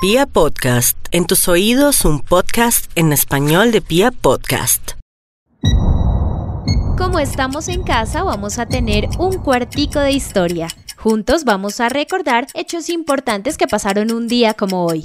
Pia Podcast, en tus oídos un podcast en español de Pia Podcast. Como estamos en casa, vamos a tener un cuartico de historia. Juntos vamos a recordar hechos importantes que pasaron un día como hoy.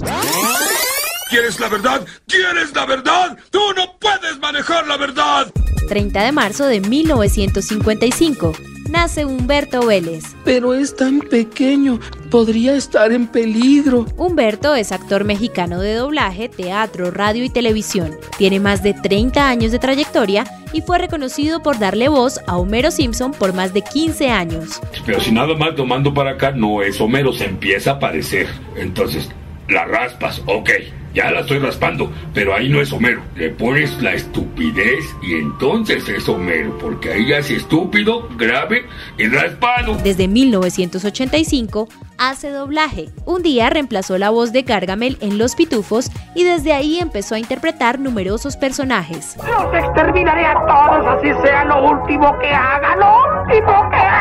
¿Quieres la verdad? ¿Quieres la verdad? ¡Tú no puedes manejar la verdad! 30 de marzo de 1955 nace Humberto Vélez. Pero es tan pequeño, podría estar en peligro. Humberto es actor mexicano de doblaje, teatro, radio y televisión. Tiene más de 30 años de trayectoria y fue reconocido por darle voz a Homero Simpson por más de 15 años. Pero si nada más tomando para acá no es Homero, se empieza a parecer. Entonces, la raspas, ok. Ya la estoy raspando, pero ahí no es Homero. Le pones la estupidez y entonces es Homero, porque ahí ya es estúpido, grave y raspado. Desde 1985 hace doblaje. Un día reemplazó la voz de Gargamel en Los Pitufos y desde ahí empezó a interpretar numerosos personajes. Los exterminaré a todos, así sea lo último que haga, lo último que haga.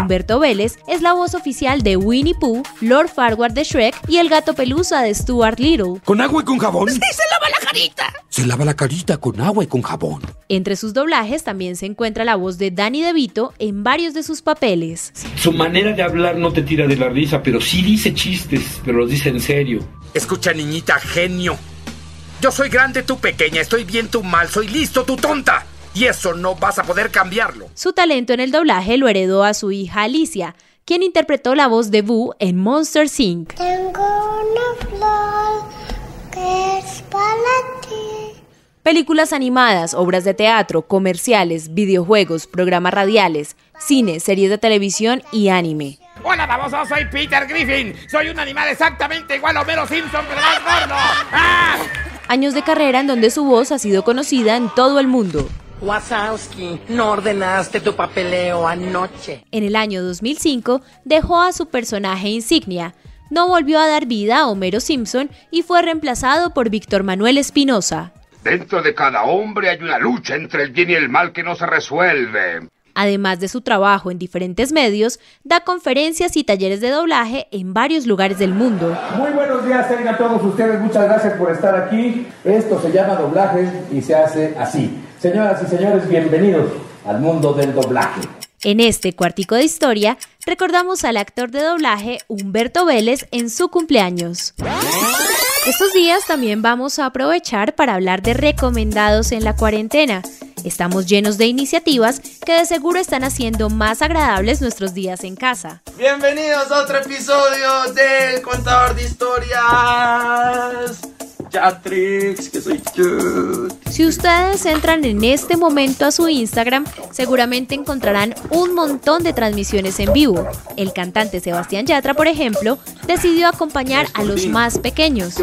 Humberto Vélez es la voz oficial de Winnie Pooh, Lord Farquaad de Shrek y el gato pelusa de Stuart Little. ¿Con agua y con jabón? ¡Sí, se lava la carita! Se lava la carita con agua y con jabón. Entre sus doblajes también se encuentra la voz de Danny DeVito en varios de sus papeles. Su manera de hablar no te tira de la risa, pero sí dice chistes, pero los dice en serio. Escucha, niñita, genio. Yo soy grande, tú pequeña, estoy bien, tú mal, soy listo, tú tonta. Y eso no vas a poder cambiarlo. Su talento en el doblaje lo heredó a su hija Alicia, quien interpretó la voz de Boo en Monster Inc. Tengo una flor que es para ti. Películas animadas, obras de teatro, comerciales, videojuegos, programas radiales, cine, series de televisión y anime. Hola, baboso, soy Peter Griffin. Soy un animal exactamente igual a Homero Simpson, pero más gordo. ¡Ah! Años de carrera en donde su voz ha sido conocida en todo el mundo. Wazowski, no ordenaste tu papeleo anoche. En el año 2005 dejó a su personaje insignia, no volvió a dar vida a Homero Simpson y fue reemplazado por Víctor Manuel Espinosa. Dentro de cada hombre hay una lucha entre el bien y el mal que no se resuelve. Además de su trabajo en diferentes medios, da conferencias y talleres de doblaje en varios lugares del mundo. Muy buenos días tengan todos ustedes, muchas gracias por estar aquí. Esto se llama doblaje y se hace así. Señoras y señores, bienvenidos al mundo del doblaje. En este cuartico de historia, recordamos al actor de doblaje Humberto Vélez en su cumpleaños. Estos días también vamos a aprovechar para hablar de recomendados en la cuarentena. Estamos llenos de iniciativas que de seguro están haciendo más agradables nuestros días en casa. Bienvenidos a otro episodio del Contador de Historias. Que soy yo. Si ustedes entran en este momento a su Instagram, seguramente encontrarán un montón de transmisiones en vivo. El cantante Sebastián Yatra, por ejemplo, decidió acompañar a los más pequeños.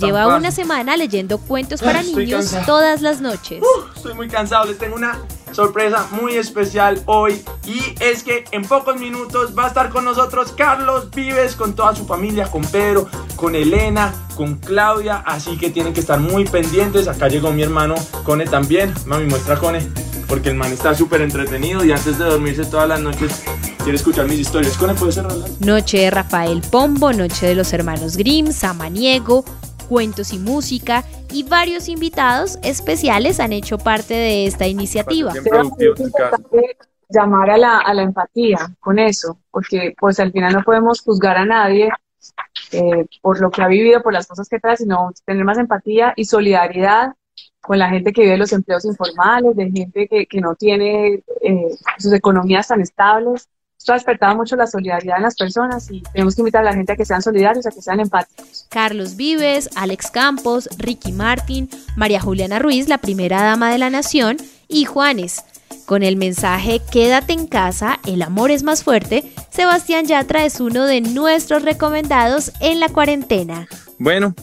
Lleva una semana leyendo cuentos para niños todas las noches. Estoy muy cansado, les tengo una sorpresa muy especial hoy y es que en pocos minutos va a estar con nosotros Carlos Vives con toda su familia, con Pedro, con Elena, con Claudia, así que tienen que estar muy pendientes. Acá llegó mi hermano Cone también. Mami, muestra Cone, porque el man está súper entretenido y antes de dormirse todas las noches quiere escuchar mis historias. Cone, ¿puedes cerrar la- Noche de Rafael Pombo, Noche de los Hermanos Grimm, Samaniego, Cuentos y Música y varios invitados especiales han hecho parte de esta iniciativa. llamar a la, a la empatía con eso, porque pues al final no podemos juzgar a nadie eh, por lo que ha vivido, por las cosas que trae, sino tener más empatía y solidaridad con la gente que vive los empleos informales, de gente que, que no tiene eh, sus economías tan estables. Esto ha despertado mucho la solidaridad en las personas y tenemos que invitar a la gente a que sean solidarios, a que sean empáticos. Carlos Vives, Alex Campos, Ricky Martin, María Juliana Ruiz, la primera dama de la nación, y Juanes. Con el mensaje Quédate en casa, el amor es más fuerte, Sebastián Yatra es uno de nuestros recomendados en la cuarentena. Bueno,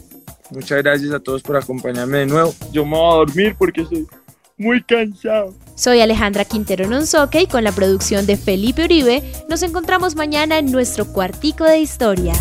muchas gracias a todos por acompañarme de nuevo. Yo me voy a dormir porque estoy muy cansado. Soy Alejandra Quintero Nonsoque y con la producción de Felipe Uribe nos encontramos mañana en nuestro cuartico de historia.